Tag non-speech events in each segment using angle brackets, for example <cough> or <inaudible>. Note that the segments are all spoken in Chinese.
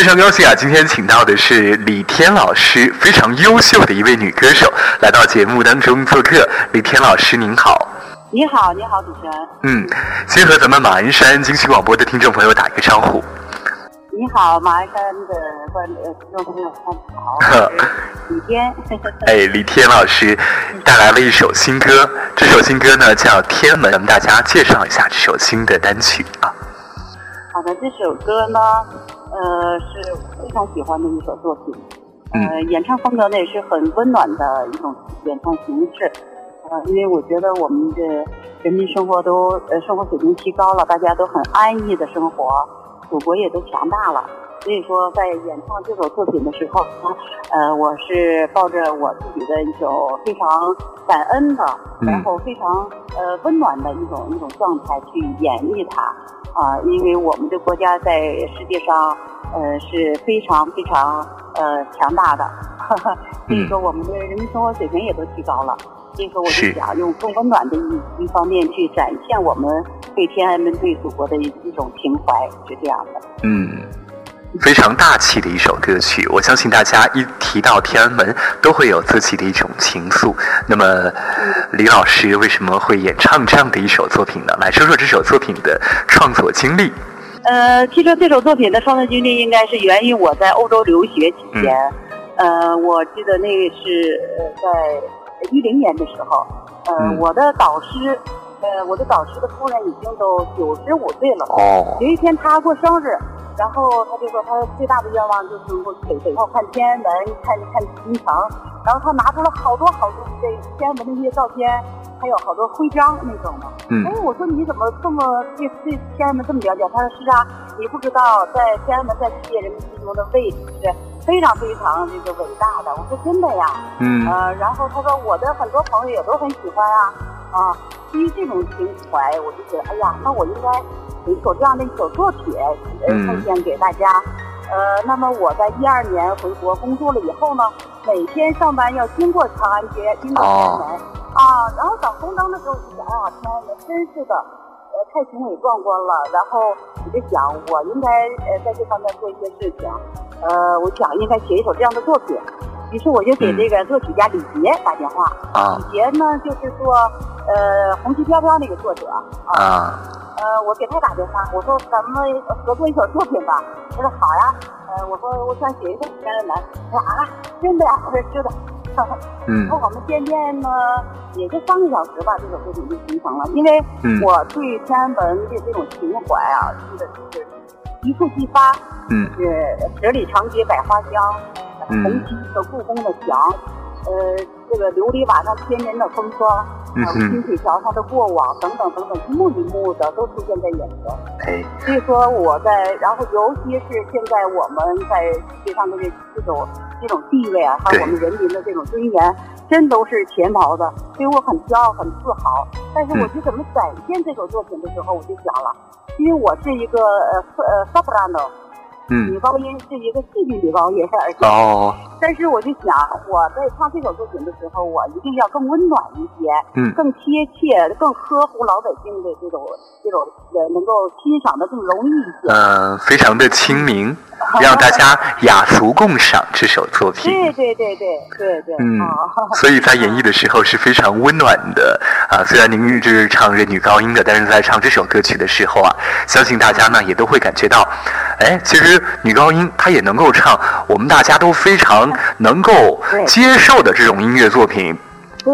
非常高兴啊！今天请到的是李天老师，非常优秀的一位女歌手，来到节目当中做客。李天老师您好，你好，你好，主持人。嗯，先和咱们马鞍山京曲广播的听众朋友打一个招呼。你好，马鞍山的观呃听众朋友，好，李天。哎，李天老师带来了一首新歌，这首新歌呢叫《天门》，咱们大家介绍一下这首新的单曲啊。好的，这首歌呢。呃，是非常喜欢的一首作品。呃，演唱风格呢也是很温暖的一种演唱形式。呃，因为我觉得我们的人民生活都呃生活水平提高了，大家都很安逸的生活，祖国也都强大了。所以说，在演唱这首作品的时候，呃，我是抱着我自己的一种非常感恩的，然后非常呃温暖的一种一种状态去演绎它。啊，因为我们的国家在世界上，呃，是非常非常呃强大的，所以说我们的人民生活水平也都提高了。所以说，我就想用更温暖的一一方面去展现我们对天安门、对祖国的一一种情怀，是这样的。嗯。非常大气的一首歌曲，我相信大家一提到天安门，都会有自己的一种情愫。那么，李老师为什么会演唱这样的一首作品呢？来说说这首作品的创作经历。呃，其实这首作品的创作经历应该是源于我在欧洲留学期间。呃，我记得那是在一零年的时候，呃，我的导师，呃，我的导师的夫人已经都九十五岁了。哦。有一天她过生日。然后他就说，他最大的愿望就是能够北北看天安门，看看金城。然后他拿出了好多好多这天安门的一些照片，还有好多徽章那种的。嗯。哎，我说你怎么这么对对天安门这么了解？他说是啊，你不知道在天安门在世界人民心中的位置是非常非常这个伟大的。我说真的呀。嗯。呃，然后他说我的很多朋友也都很喜欢啊啊，基于这种情怀，我就觉得哎呀，那我应该。一首这样的一首作品，呃，奉献给大家。呃，那么我在一二年回国工作了以后呢，每天上班要经过长安街，经过天安门啊，然后等红灯的时候，就想，哎呀，天安门真是的，呃，太雄伟壮观了。然后我就想，我应该呃在这方面做一些事情。呃，我想应该写一首这样的作品。于是我就给这个作曲家李杰打电话。啊。李杰呢，就是做，呃，红旗飘飘那个作者。啊。呃，我给他打电话，我说咱们合作一首作品吧。他说好呀。呃，我说我想写一首天安门。他说啊，真的呀？我说是的。嗯。<laughs> 然后我们见面呢，也就三个小时吧，这首作品就形成了。因为我对天安门的这种情怀啊，真的是一触即发。嗯。是十里长街百花香。红旗和故宫的墙，呃，这个琉璃瓦上千年的风霜，还有金水桥上的过往等等等等，一幕一幕的都出现在眼前。哎，所以说我在，然后尤其是现在我们在世界上的这这种这种地位啊，还有我们人民的这种尊严，真都是前朝的，所以我很骄傲，很自豪。但是我去怎么展现这首作品的时候，我就想了，因为我是一个呃呃 soprano。女高音是一个戏剧女高音，而且，哦，但是我就想，我在唱这首作品的时候，我一定要更温暖一些，嗯，更贴切、更呵护老百姓的这种这种呃，能够欣赏的更容易一些。嗯，非常的亲民，<laughs> 让大家雅俗共赏这首作品。对对对对对对。嗯，<laughs> 所以在演绎的时候是非常温暖的啊。虽然您一直唱着女高音的，但是在唱这首歌曲的时候啊，相信大家呢也都会感觉到，哎，其实。女高音她也能够唱，我们大家都非常能够接受的这种音乐作品，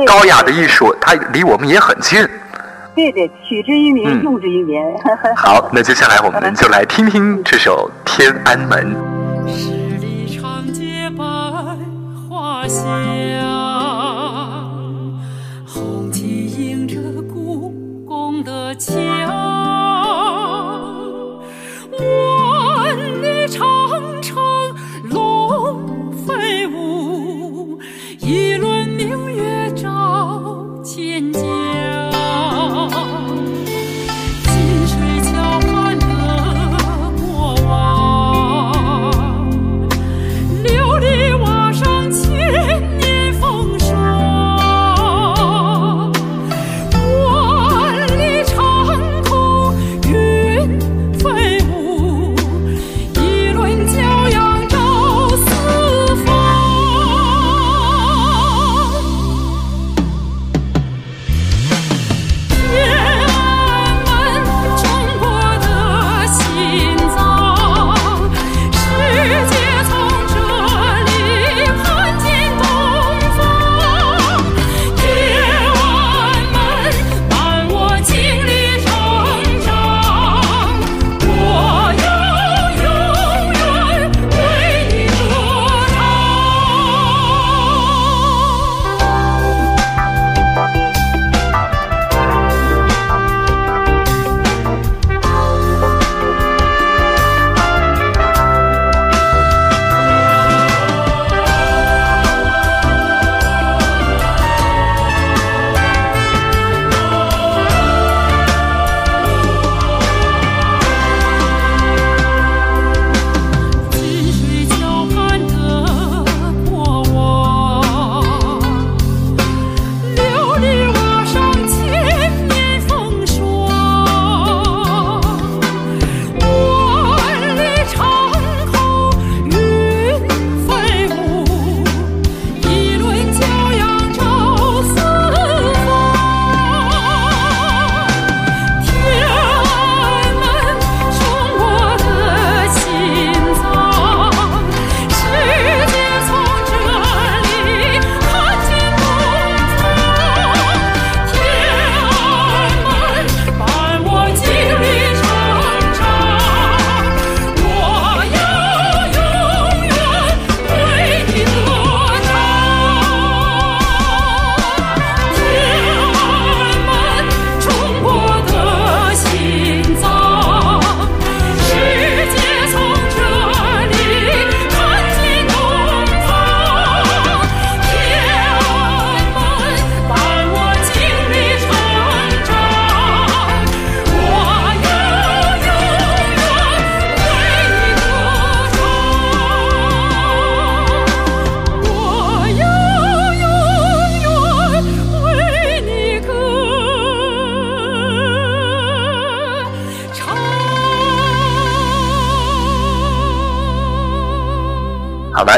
高雅的艺术，它离我们也很近。对对，取之于民，用之于民。好，那接下来我们就来听听这首《天安门》。十里长街百花香，红旗迎着故宫的墙。好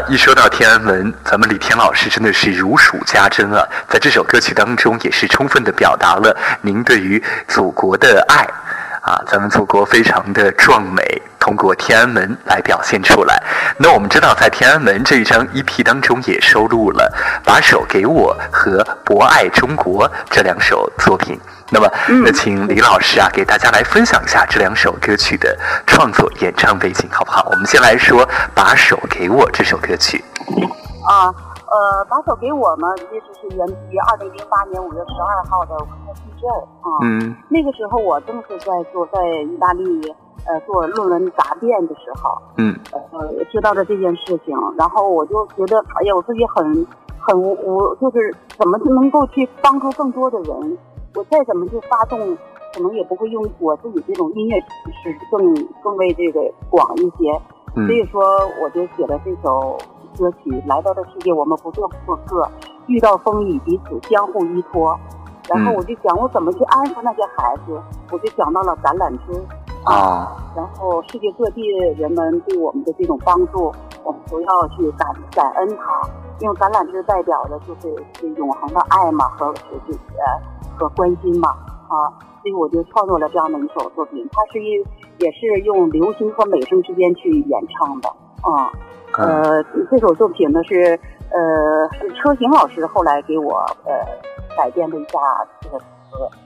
一说到天安门，咱们李天老师真的是如数家珍啊！在这首歌曲当中，也是充分的表达了您对于祖国的爱啊！咱们祖国非常的壮美，通过天安门来表现出来。那我们知道，在天安门这一张 EP 当中，也收录了《把手给我》和《博爱中国》这两首作品。那么，那请李老师啊，给大家来分享一下这两首歌曲的创作、演唱背景，好不好？我们先来说《把手给我》这首歌曲。啊，呃，把手给我呢，其实是源自于二零零八年五月十二号的地震啊。嗯。那个时候我正是在做在意大利呃做论文答辩的时候。嗯。呃，知道了这件事情，然后我就觉得，哎呀，我自己很很无，就是怎么能够去帮助更多的人。我再怎么去发动，可能也不会用我自己这种音乐知识更更为这个广一些，所以说我就写了这首歌曲。来到的世界，我们不做过客，遇到风雨，彼此相互依托。然后我就想，我怎么去安抚那些孩子？我就想到了橄榄枝啊。然后世界各地人们对我们的这种帮助，我们都要去感感恩他，因为橄榄枝代表的就是是永恒的爱嘛，和这呃。和关心嘛，啊，所以我就创作了这样的一首作品。它是一也是用流行和美声之间去演唱的，啊，呃，这首作品呢是呃是车行老师后来给我呃改编的一下这个词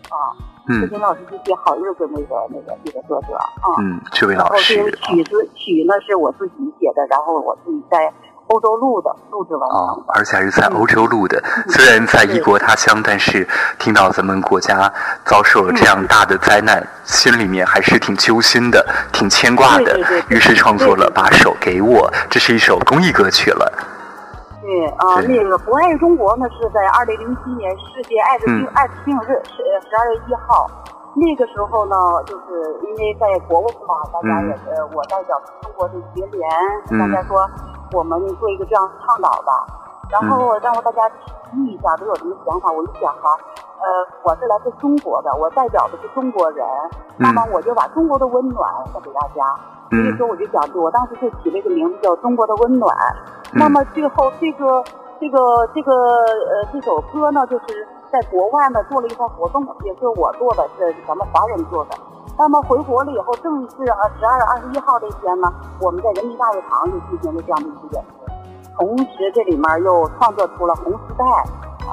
啊，车行老师是写《好日子》那个那个那个作者啊，嗯，这位老师，然后这个曲子曲呢是我自己写的，然后我自己在。欧洲录的录制完哦，而且还是在欧洲录的。虽然在异国他乡，但是听到咱们国家遭受了这样大的灾难，心里面还是挺揪心的，挺牵挂的。于是创作了《把手给我》，这是一首公益歌曲了。对啊，那个《博爱中国》呢，是在二零零七年世界艾滋病艾滋病日十十二月一号。那个时候呢，就是因为在国外嘛，大家也是我代表中国的学联，大家说。我们做一个这样倡导吧，然后让大家提议一下都有什么想法。我一想哈，呃，我是来自中国的，我代表的是中国人，那么我就把中国的温暖送给大家。所以说我就讲，我当时就起了一个名字叫《中国的温暖》。那么最后这个这个这个呃这首歌呢，就是在国外呢做了一场活动，也是我做的，是咱们华人做的。那么回国了以后，正是啊十二月二十一号这天呢，我们在人民大会堂又进行了这样的一个演出。同时，这里面又创作出了《红丝带》，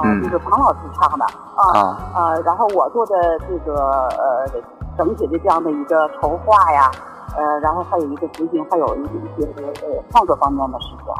啊，就是庞老师唱的啊啊，然后我做的这个呃整体的这样的一个筹划呀，呃，然后还有一个执行，还有一些呃创作方面的事情。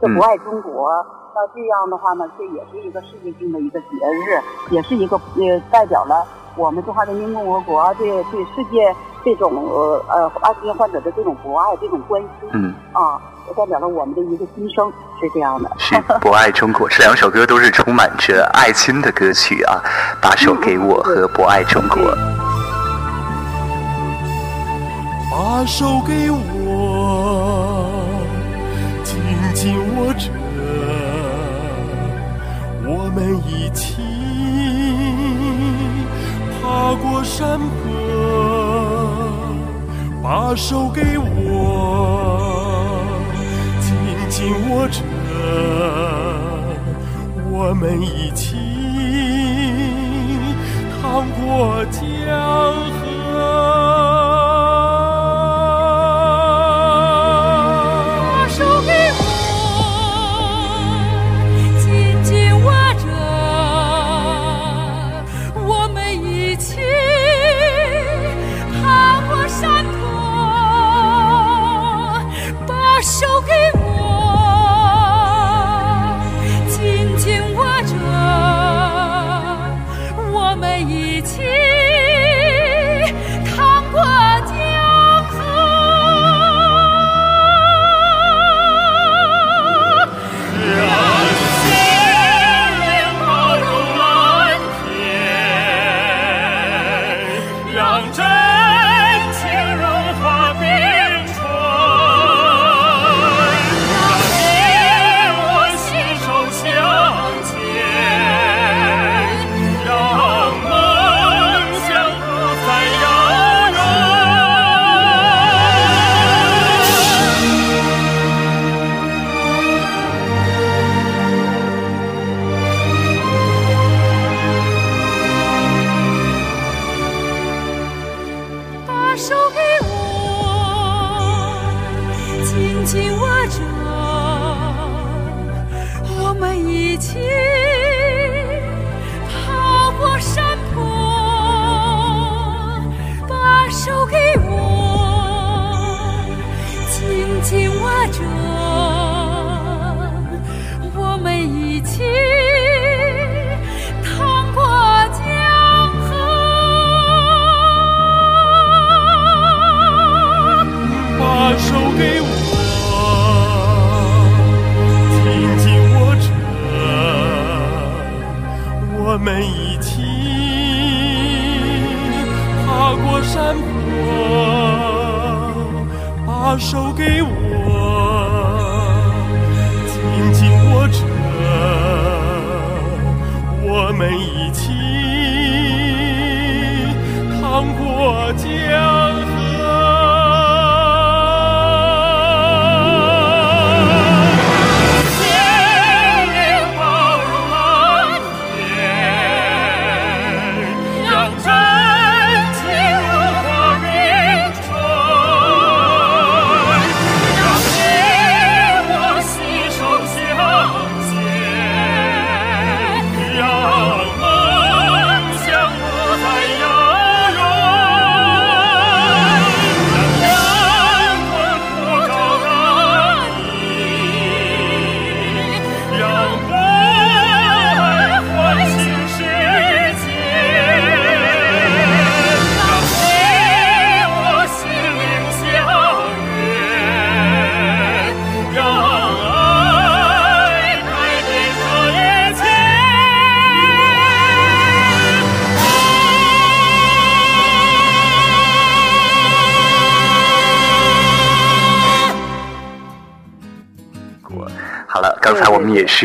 这不爱中国，那这样的话呢，这也是一个世界性的一个节日，也是一个呃代表了。我们中华人民共和国对对世界这种呃呃艾滋病患者的这种博爱、这种关心，嗯啊，也代表了我们的一个心声，是这样的。是博爱中国，这两首歌都是充满着爱心的歌曲啊！把手给我和博爱中国。把手给我，紧紧握着，我我们一起。爬过山坡，把手给我，紧紧握着，我们一起趟过江河。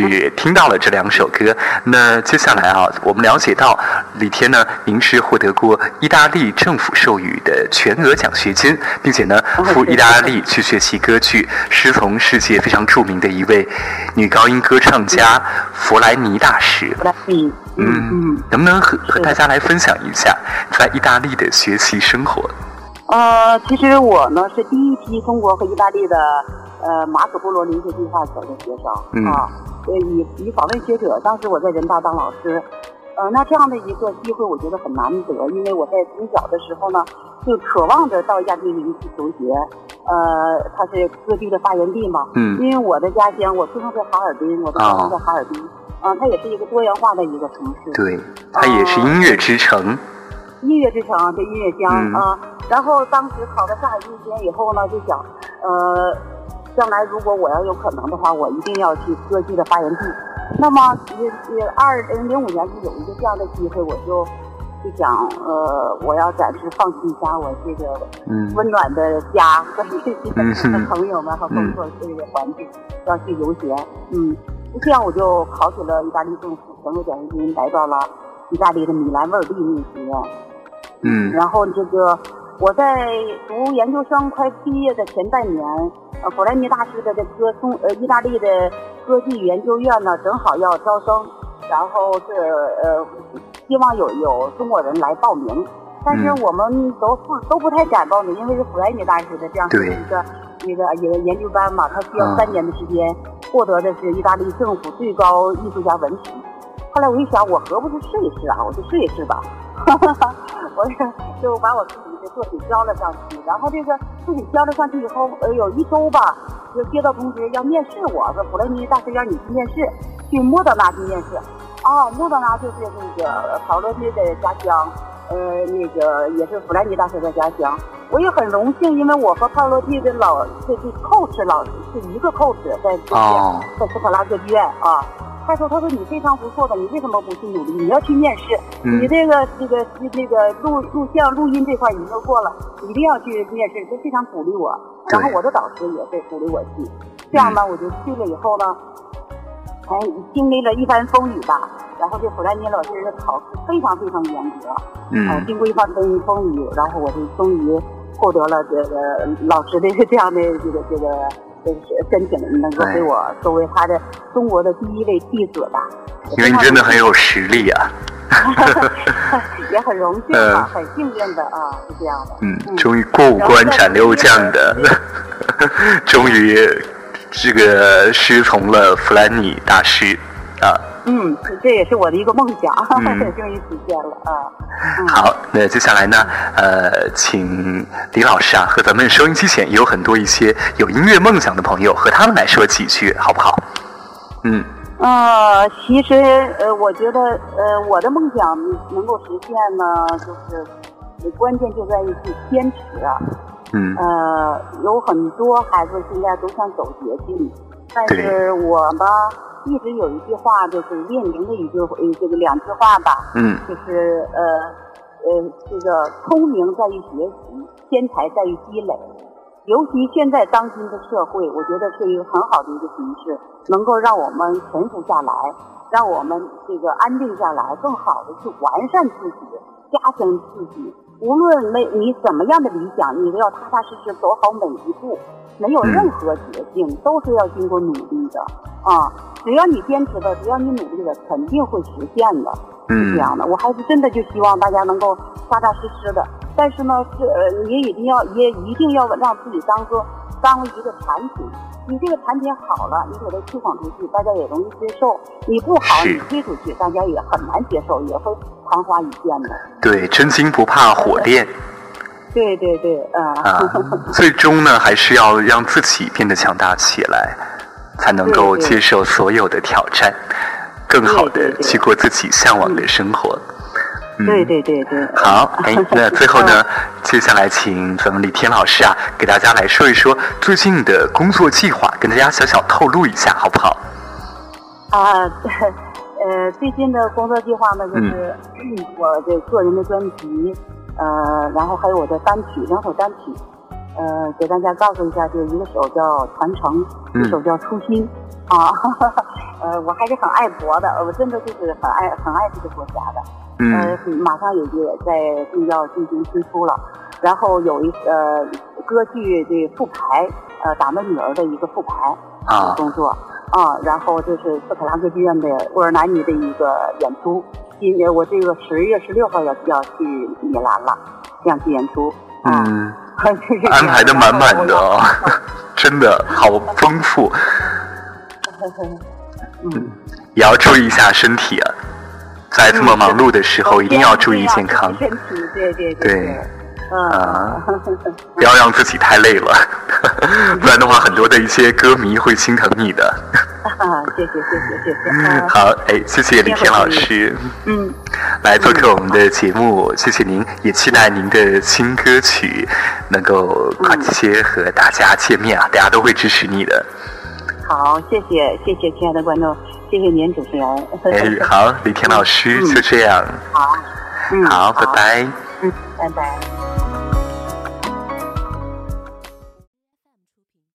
才我们也是听到了这两首歌。那接下来啊，我们了解到李天呢，您是获得过意大利政府授予的全额奖学金，并且呢赴意大利去学习歌剧，师从世界非常著名的一位女高音歌唱家弗莱尼大师。嗯，，能不能和和大家来分享一下在意大利的学习生活？呃，其实我呢是第一批中国和意大利的呃马可波罗留学计划走的学生、嗯啊，呃以以访问学者，当时我在人大当老师，呃，那这样的一个机会我觉得很难得，因为我在从小的时候呢就渴望着到亚丁林去求学，呃，它是各地的发源地嘛，嗯因为我的家乡我出生在哈尔滨，我的家乡在哈尔滨，啊、它也是一个多元化的一个城市，对，它也是音乐之城。音乐之城，对音乐乡嗯啊。然后当时考到上海音乐学院以后呢，就想，呃，将来如果我要有可能的话，我一定要去歌剧的发源地。那么，也也二零零五年就有一个这样的机会，我就就想，呃，我要暂时放弃一下我这个嗯温暖的家和这些朋友们和工作这个环境，要去游学。嗯，这样我就考取了意大利政府全额奖学金，来到了意大利的米兰威尔第音乐学院。嗯然后这个我在读研究生快毕业的前半年，呃，弗莱尼大师的这歌中呃意大利的歌剧研究院呢正好要招生，然后是呃希望有有中国人来报名，但是嗯我们都不都不太敢报名，因为是弗莱尼大师的这样的一个一个一个研究班嘛，他需要嗯三年的时间，获得的是意大利政府最高艺术家文凭。后来我一想，我何不是试一试啊？我就试一试吧。<laughs> 我就就把我自己作品交了上去，然后这个作品交了上去以后，呃，有一周吧，就接到通知要面试我，说普雷尼大师让你去面试，去莫德纳去面试。哦，莫德纳就是那个陶乐蒂的家乡，呃，那个也是弗兰尼大师的家乡。我也很荣幸，因为我和帕洛蒂的老这这 coach 老师是一个 coach，在这边、哦在斯卡拉歌剧院啊。他说：“他说你非常不错的，你为什么不去努力？你要去面试，嗯你这个这个这个录录像录音这块已经都过了，一定要去面试。”他非常鼓励我。然后我的导师也是鼓励我去。这样呢，我就去了以后呢，哎，经历了一番风雨吧。然后这普兰尼老师的考试非常非常严格，呃，嗯经过一番风风雨，然后我就终于获得了这个老师的这样的这个这个这个申请，能够对给我作为他的中国的第一位弟子吧。因为你真的很有实力啊。也很荣幸嗯啊，很幸运的啊，是这样的。嗯，终于过五关斩六将的，终于这个师从了弗兰尼大师啊。嗯，这也是我的一个梦想，嗯 <laughs> 终于实现了啊。嗯好，那接下来呢，呃，请李老师啊和咱们收音机前也有很多一些有音乐梦想的朋友，和他们来说几句，好不好？嗯呃，其实呃，我觉得呃，我的梦想能够实现呢，就是呃关键就在于去坚持啊。嗯呃，有很多孩子现在都想走捷径，但是我呢，一直有一句话，就是列宁的一句呃这个两句话吧，嗯就是呃呃，这个聪明在于学习，天才在于积累。尤其现在当今的社会，我觉得是一个很好的一个形式，能够让我们沉浮下来，让我们这个安定下来，更好的去完善自己，加强自己。无论没你怎么样的理想，你都要踏踏实实走好每一步，没有任何捷径，都是要经过努力的啊！只要你坚持的，只要你努力的，肯定会实现的。是这样的，我还是真的就希望大家能够扎扎实实的。但是呢，是呃，你一定要也一定要让自己当做当一个产品。你这个产品好了，你给它推广出去，大家也容易接受；你不好，你推出去，大家也很难接受，也会昙花一现的。对，真金不怕火炼。对对对，啊。啊，<laughs> 最终呢，还是要让自己变得强大起来，才能够接受所有的挑战。更好的去过自己向往的生活。对对对对。好，<laughs> 哎，那最后呢，接下来请咱们李天老师啊，给大家来说一说最近的工作计划，跟大家小小透露一下，好不好？啊，<laughs> 呃，最近的工作计划呢，就是我的个人的专辑，呃，然后还有我的单曲，两首单曲，呃，给大家告诉一下，就一个手叫《传承》，一手叫《初心》。啊，<laughs> 呃，我还是很爱国的，我真的就是很爱很爱这个国家的。嗯。呃，马上也也在就要进行推出了，然后有一呃歌剧的复排，呃，打扮女儿的一个复排啊工作啊，然后就是斯卡拉歌剧院的《沃尔南尼》的一个演出。今年我这个十月十六号要要去米兰了，这样去演出。嗯。<laughs> 安排的满满的，<laughs> 真的好丰富。嗯，也要注意一下身体啊，在这么忙碌的时候，一定要注意健康。身体，对对对，嗯，不要让自己太累了，<laughs> 不然的话，很多的一些歌迷会心疼你的。谢谢谢谢谢谢。好，哎，谢谢李天老师，嗯，来做客我们的节目，谢谢您，也期待您的新歌曲能够快些和大家见面啊，大家都会支持你的。好，谢谢谢谢，亲爱的观众，谢谢您主持人。哎，好，李天老师就这样。好，好，拜拜。嗯，拜拜。